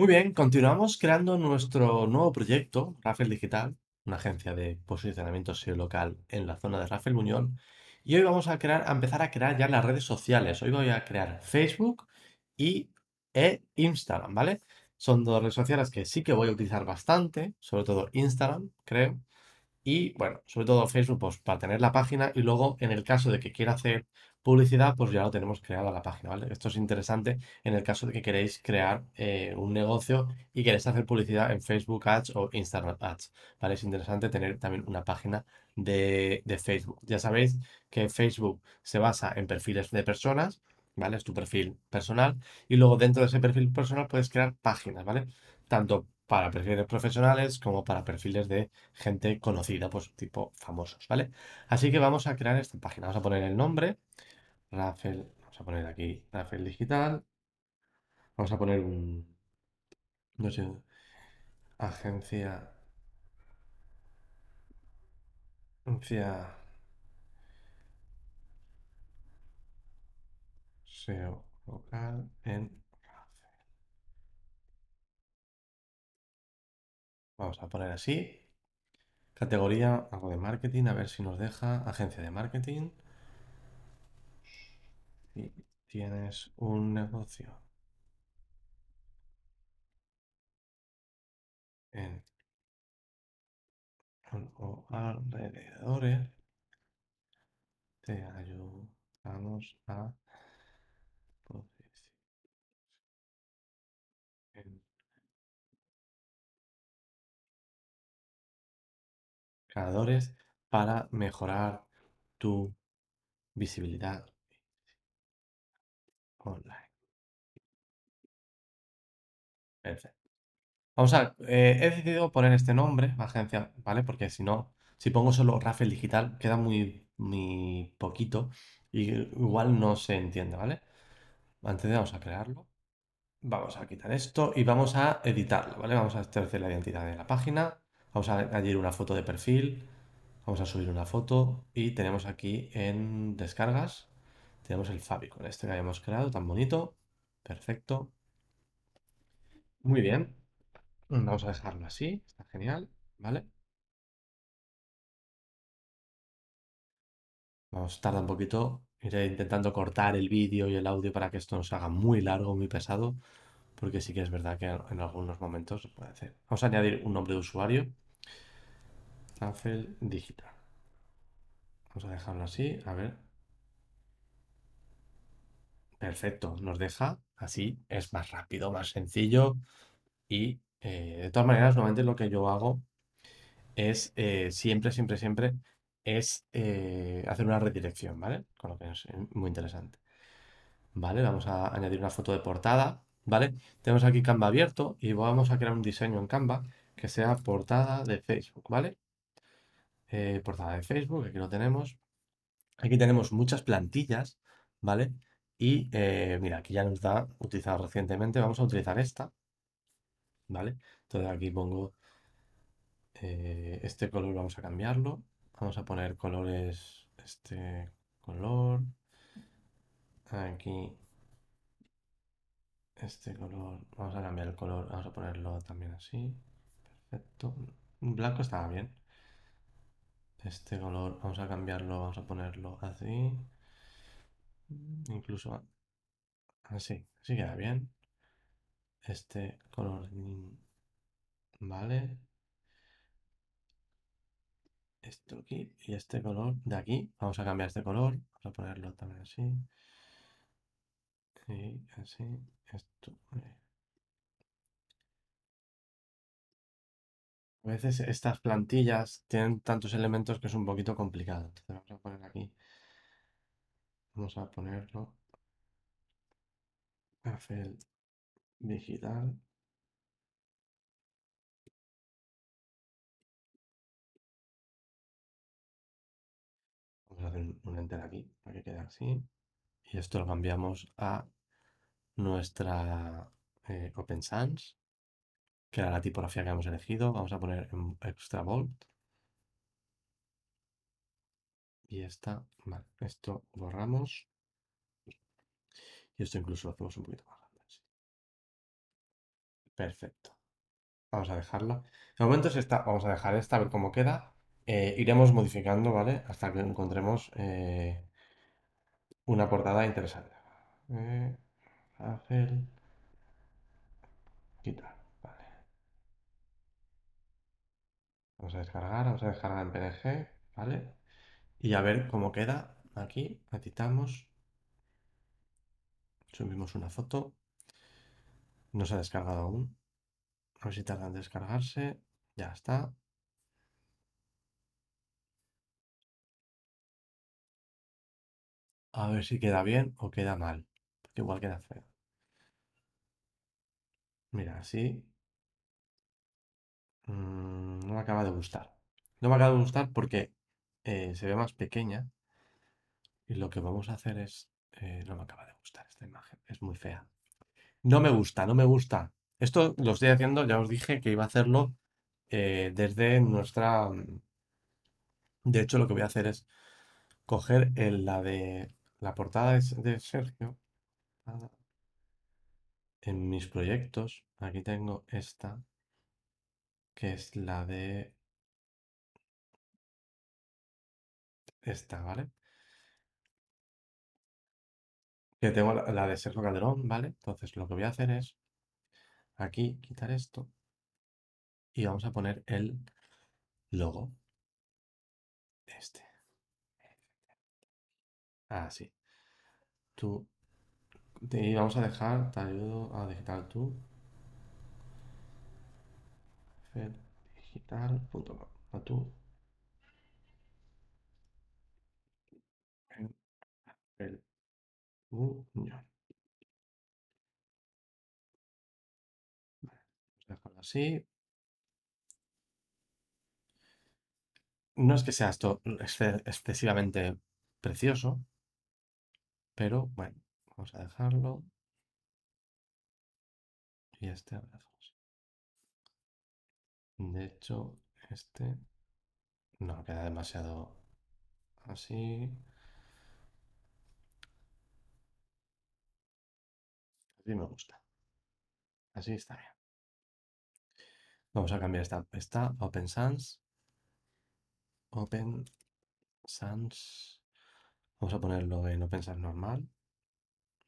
Muy bien, continuamos creando nuestro nuevo proyecto, Raffle Digital, una agencia de posicionamiento SEO local en la zona de Raffle Muñoz. Y hoy vamos a, crear, a empezar a crear ya las redes sociales. Hoy voy a crear Facebook y e Instagram, ¿vale? Son dos redes sociales que sí que voy a utilizar bastante, sobre todo Instagram, creo. Y bueno, sobre todo Facebook, pues para tener la página y luego en el caso de que quiera hacer publicidad, pues ya lo tenemos creada la página, ¿vale? Esto es interesante en el caso de que queréis crear eh, un negocio y queréis hacer publicidad en Facebook Ads o Instagram Ads, ¿vale? Es interesante tener también una página de, de Facebook. Ya sabéis que Facebook se basa en perfiles de personas, ¿vale? Es tu perfil personal y luego dentro de ese perfil personal puedes crear páginas, ¿vale? Tanto para perfiles profesionales como para perfiles de gente conocida, pues tipo famosos, ¿vale? Así que vamos a crear esta página. Vamos a poner el nombre, Rafael, vamos a poner aquí Rafael Digital. Vamos a poner un, no sé, agencia, agencia SEO local en Vamos a poner así. Categoría, algo de marketing, a ver si nos deja. Agencia de marketing. Tienes un negocio en o alrededores. Te ayudamos a en creadores para mejorar tu visibilidad online. Perfecto. Vamos a, eh, he decidido poner este nombre, agencia, ¿vale? Porque si no, si pongo solo Rafael Digital, queda muy, muy poquito y igual no se entiende, ¿vale? Antes de vamos a crearlo. Vamos a quitar esto y vamos a editarlo, ¿vale? Vamos a establecer la identidad de la página. Vamos a añadir una foto de perfil. Vamos a subir una foto y tenemos aquí en descargas, tenemos el con este que habíamos creado, tan bonito. Perfecto. Muy bien. Vamos a dejarlo así, está genial, ¿vale? Vamos, tarda un poquito. Iré intentando cortar el vídeo y el audio para que esto no se haga muy largo, muy pesado, porque sí que es verdad que en algunos momentos se puede hacer. Vamos a añadir un nombre de usuario. Tafel Digital. Vamos a dejarlo así, a ver. Perfecto, nos deja así, es más rápido, más sencillo y eh, de todas maneras, normalmente lo que yo hago es eh, siempre, siempre, siempre es eh, hacer una redirección, ¿vale? Con lo que es muy interesante. Vale, vamos a añadir una foto de portada, ¿vale? Tenemos aquí Canva abierto y vamos a crear un diseño en Canva que sea portada de Facebook, ¿vale? portada de Facebook, aquí lo tenemos. Aquí tenemos muchas plantillas, ¿vale? Y mira, aquí ya nos da utilizado recientemente. Vamos a utilizar esta, ¿vale? Entonces aquí pongo eh, este color, vamos a cambiarlo. Vamos a poner colores, este color. Aquí, este color, vamos a cambiar el color, vamos a ponerlo también así. Perfecto. Blanco estaba bien. Este color, vamos a cambiarlo, vamos a ponerlo así. Incluso así, así queda bien. Este color, vale esto aquí y este color de aquí. Vamos a cambiar este color. Vamos a ponerlo también así. Y así. Esto. A veces estas plantillas tienen tantos elementos que es un poquito complicado. Entonces vamos a poner aquí. Vamos a ponerlo. Café digital. Vamos a hacer un enter aquí para que quede así. Y esto lo cambiamos a nuestra eh, Open Sans, que era la tipografía que hemos elegido. Vamos a poner en extra bold. Y esta, vale, esto borramos. Y esto incluso lo hacemos un poquito más grande. Perfecto. Vamos a dejarla. De momento es esta. Vamos a dejar esta, a ver cómo queda. Eh, iremos modificando, ¿vale? Hasta que encontremos eh, una portada interesante. Eh. Quitar. Vale. Vamos a descargar, vamos a descargar en PNG, ¿vale? Y a ver cómo queda. Aquí, editamos. Subimos una foto. No se ha descargado aún. A ver si tarda en descargarse. Ya está. A ver si queda bien o queda mal. Porque igual queda feo. Mira, así. mm, no me acaba de gustar. No me acaba de gustar porque eh, se ve más pequeña. Y lo que vamos a hacer es... eh, no me acaba de gustar esta imagen. Es muy fea. No me gusta, no me gusta. Esto lo estoy haciendo, ya os dije que iba a hacerlo eh, desde nuestra... mm, De hecho, lo que voy a hacer es coger el- la de la portada de, de Sergio. ah, En mis proyectos, aquí tengo esta, que es la de esta, ¿vale? Que tengo la, la de Sergio Calderón, ¿vale? Entonces lo que voy a hacer es aquí quitar esto y vamos a poner el logo. Este. Así. Tú. Y vamos a dejar, te ayudo a digital tú. Digital.com. A tú. En el A dejarlo así. No es que sea esto exce- excesivamente precioso, pero bueno, vamos a dejarlo. Y este dejamos. De hecho, este no queda demasiado así. Así me gusta. Así está bien. Vamos a cambiar esta, esta Open Sans. Open Sans. Vamos a ponerlo en Open Sans normal.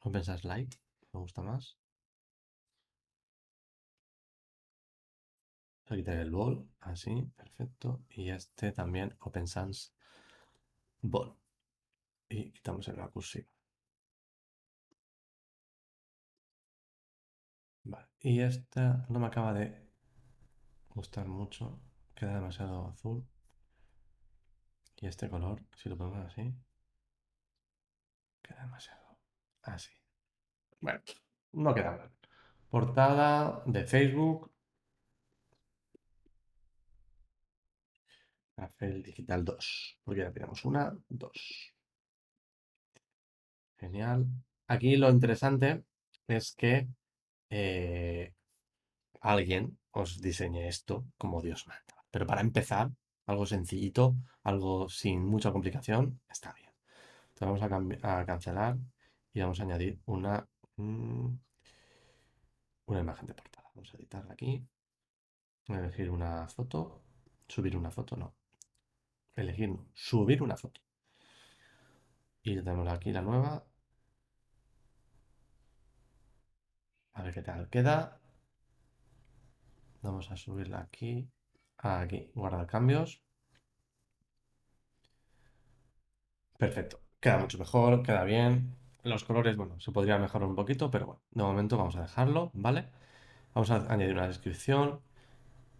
Open Sans Lite. Me gusta más. Voy a quitar el ball. Así, perfecto. Y este también Open Sans Ball. Y quitamos el cursiva. Y esta no me acaba de gustar mucho. Queda demasiado azul. Y este color, si lo ponemos así, queda demasiado así. Bueno, no queda mal. Portada de Facebook. Rafael Digital 2. Porque ya tenemos una, dos. Genial. Aquí lo interesante es que eh, alguien os diseñe esto como Dios manda. Pero para empezar, algo sencillito, algo sin mucha complicación, está bien. Entonces vamos a, cancelar y vamos a añadir una, mm, una imagen de portada. Vamos a editarla aquí. Elegir una foto. Subir una foto, no. Elegir. Subir una foto. Y tenemos aquí la nueva. A ver qué tal queda. Vamos a subirla aquí. Aquí, guardar cambios. Perfecto. Queda mucho mejor, queda bien. Los colores, bueno, se podría mejorar un poquito, pero bueno, de momento vamos a dejarlo, ¿vale? Vamos a añadir una descripción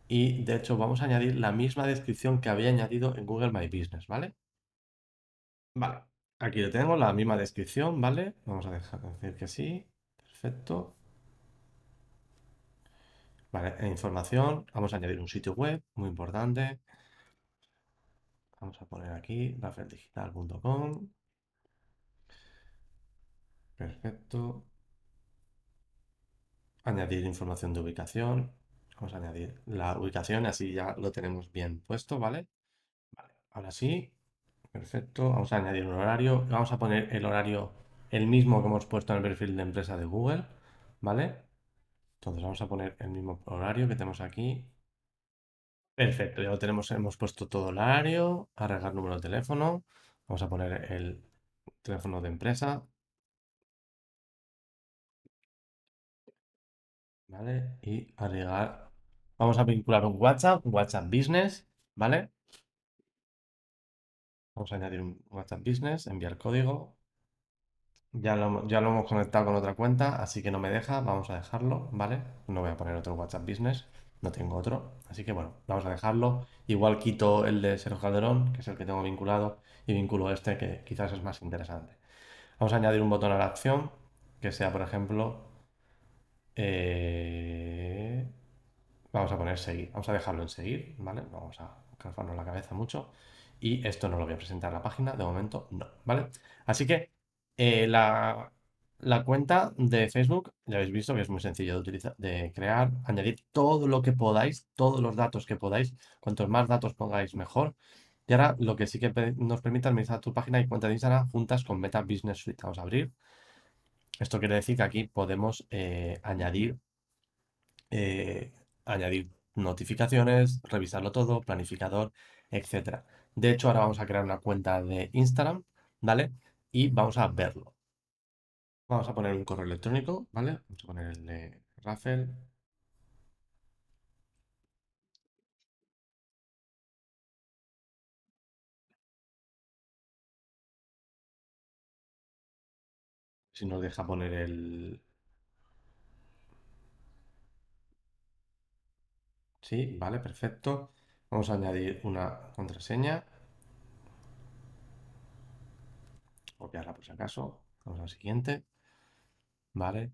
y de hecho vamos a añadir la misma descripción que había añadido en Google My Business, ¿vale? Vale, aquí lo tengo, la misma descripción, ¿vale? Vamos a dejar decir que sí. Perfecto. Vale, en información, vamos a añadir un sitio web, muy importante. Vamos a poner aquí rafeldigital.com. Perfecto. Añadir información de ubicación. Vamos a añadir la ubicación, así ya lo tenemos bien puesto. Vale, ahora sí. Perfecto. Vamos a añadir un horario. Vamos a poner el horario el mismo que hemos puesto en el perfil de empresa de Google, ¿vale? Entonces vamos a poner el mismo horario que tenemos aquí. Perfecto, ya lo tenemos, hemos puesto todo el horario, agregar número de teléfono. Vamos a poner el teléfono de empresa. ¿Vale? Y agregar. Vamos a vincular un WhatsApp, un WhatsApp Business, ¿vale? Vamos a añadir un WhatsApp Business, enviar código. Ya lo, ya lo hemos conectado con otra cuenta, así que no me deja. Vamos a dejarlo, ¿vale? No voy a poner otro WhatsApp Business, no tengo otro. Así que bueno, vamos a dejarlo. Igual quito el de Sergio Calderón, que es el que tengo vinculado, y vinculo este, que quizás es más interesante. Vamos a añadir un botón a la acción, que sea, por ejemplo, eh, vamos a poner seguir. Vamos a dejarlo en seguir, ¿vale? Vamos a calfarnos la cabeza mucho. Y esto no lo voy a presentar en la página, de momento no, ¿vale? Así que eh, la, cuenta de Facebook, ya habéis visto que es muy sencillo de utilizar, de crear, añadir todo lo que podáis, todos los datos que podáis. Cuantos más datos pongáis, mejor. Y ahora lo que sí que nos permite administrar tu página y cuenta de Instagram juntas con Meta Business Suite. Vamos a abrir. Esto quiere decir que aquí podemos eh, añadir, eh, añadir notificaciones, revisarlo todo, planificador, etc. De hecho, ahora vamos a crear una cuenta de Instagram, ¿vale? Y vamos a verlo. Vamos a poner un correo electrónico, ¿vale? Vamos a poner el de Rafael. Si nos deja poner el... Sí, vale, perfecto. Vamos a añadir una contraseña. Copiarla por si acaso. Vamos al siguiente. Vale.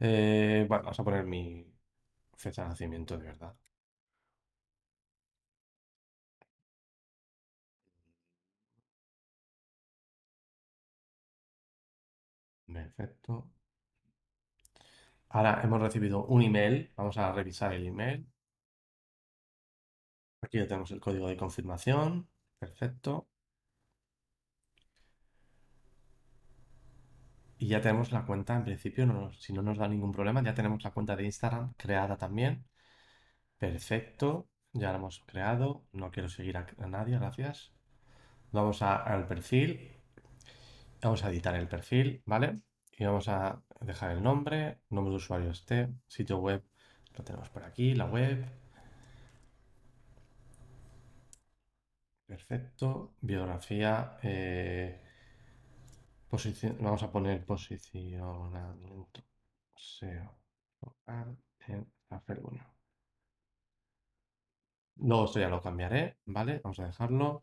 Eh, bueno, vamos a poner mi fecha de nacimiento de verdad. Perfecto. Ahora hemos recibido un email. Vamos a revisar el email. Aquí ya tenemos el código de confirmación. Perfecto. Y ya tenemos la cuenta, en principio, si no nos da ningún problema, ya tenemos la cuenta de Instagram creada también. Perfecto. Ya la hemos creado. No quiero seguir a, nadie, gracias. Vamos al perfil. Vamos a editar el perfil, ¿vale? Y vamos a dejar el nombre, nombre de usuario este, sitio web, lo tenemos por aquí, la web. Perfecto. Biografía. Eh, vamos a poner posicionamiento SEO local en 1. Luego esto ya lo cambiaré, ¿vale? Vamos a dejarlo.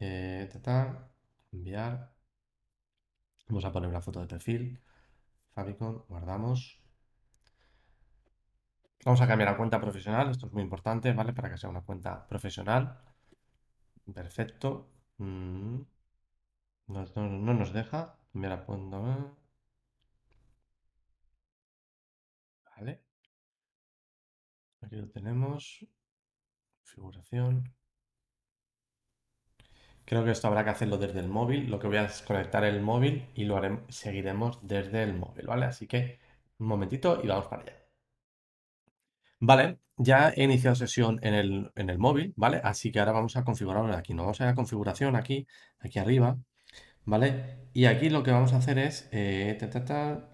Eh. Vamos a poner una foto de perfil. Fabicon, guardamos. Vamos a cambiar a cuenta profesional, esto es muy importante, ¿vale? Para que sea una cuenta profesional. Perfecto. Mm. No, nos deja. Cambiar a cuenta. Vale. Aquí lo tenemos. Configuración. Creo que esto habrá que hacerlo desde el móvil. Lo que voy a es conectar el móvil y lo haremos, seguiremos desde el móvil, ¿vale? Así que un momentito y vamos para allá. Vale, ya he iniciado sesión en el, en el móvil, ¿vale? Así que ahora vamos a configurarlo aquí. Nos vamos a ir a configuración aquí, aquí arriba, ¿vale? Y aquí lo que vamos a hacer es, eh,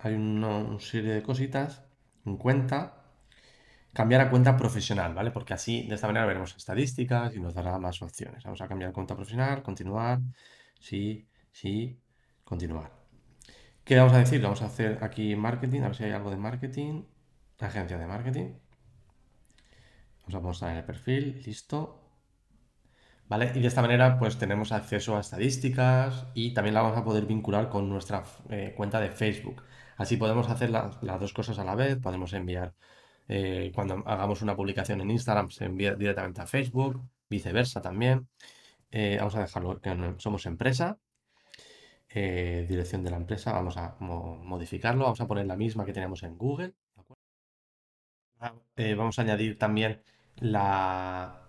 hay una, serie de cositas, en cuenta, cambiar a cuenta profesional, ¿vale? Porque así, de esta manera veremos estadísticas y nos dará más opciones. Vamos a cambiar cuenta profesional, continuar, sí, sí, continuar. ¿Qué vamos a decir? Vamos a hacer aquí marketing, a ver si hay algo de marketing, agencia de marketing. Vamos a mostrar en el perfil, listo. ¿Vale? Y de esta manera pues tenemos acceso a estadísticas y también la vamos a poder vincular con nuestra eh, cuenta de Facebook. Así podemos hacer las dos cosas a la vez, podemos enviar, eh, cuando hagamos una publicación en Instagram se envía directamente a Facebook, viceversa también. Eh, vamos a dejarlo que somos empresa, dirección de la empresa, vamos a modificarlo, vamos a poner la misma que tenemos en Google. vamos a añadir también la,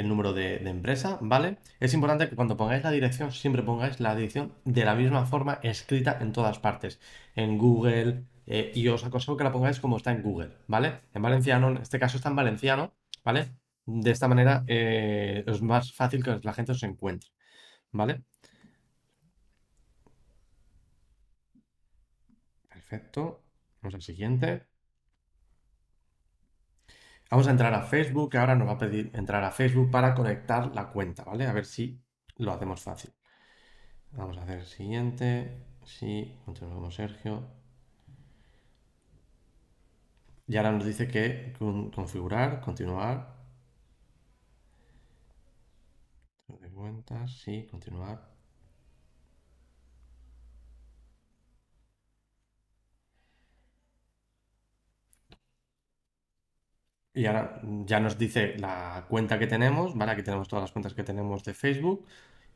el número de, empresa, ¿vale? Es importante que cuando pongáis la dirección siempre pongáis la dirección de la misma forma escrita en todas partes. En Google, eh, y os aconsejo que la pongáis como está en Google, ¿vale? En valenciano, en este caso está en valenciano, ¿vale? De esta manera eh, es más fácil que la gente os encuentre, ¿vale? Perfecto. Vamos al siguiente. Vamos a entrar a Facebook, que ahora nos va a pedir entrar a Facebook para conectar la cuenta, ¿vale? A ver si lo hacemos fácil. Vamos a hacer el siguiente. Sí, continuamos Sergio. Y ahora nos dice que configurar, continuar. De cuentas, sí, continuar. Y ahora ya nos dice la cuenta que tenemos, ¿vale? Aquí tenemos todas las cuentas que tenemos de Facebook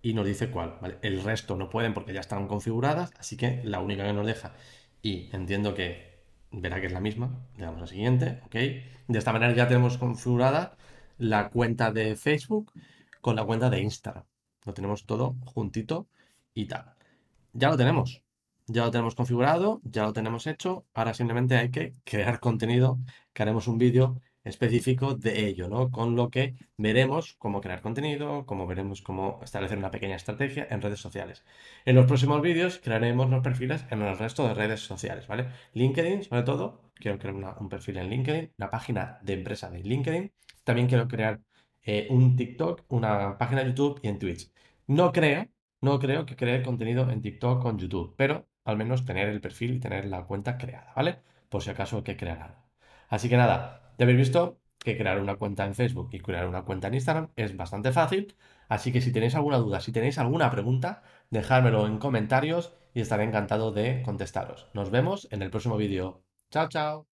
y nos dice cuál, ¿vale? El resto no pueden porque ya están configuradas, así que la única que nos deja, y entiendo que verá que es la misma, le damos a siguiente, ¿ok? De esta manera ya tenemos configurada la cuenta de Facebook con la cuenta de Instagram. Lo tenemos todo juntito y tal. Ya lo tenemos. Ya lo tenemos configurado, ya lo tenemos hecho. Ahora simplemente hay que crear contenido, que haremos un vídeo específico de ello, ¿no? Con lo que veremos cómo crear contenido, cómo veremos cómo establecer una pequeña estrategia en redes sociales. En los próximos vídeos crearemos los perfiles en el resto de redes sociales, ¿vale? LinkedIn, sobre todo, quiero crear un perfil en LinkedIn, una página de empresa de LinkedIn. También quiero crear eh, un TikTok, una página de YouTube y en Twitch. No creo, no creo que cree contenido en TikTok en YouTube, pero al menos tener el perfil y tener la cuenta creada, ¿vale? Por si acaso que crear algo. Así que nada, ya habéis visto que crear una cuenta en Facebook y crear una cuenta en Instagram es bastante fácil. Así que si tenéis alguna duda, si tenéis alguna pregunta, dejádmelo en comentarios y estaré encantado de contestaros. Nos vemos en el próximo vídeo. Chao, chao.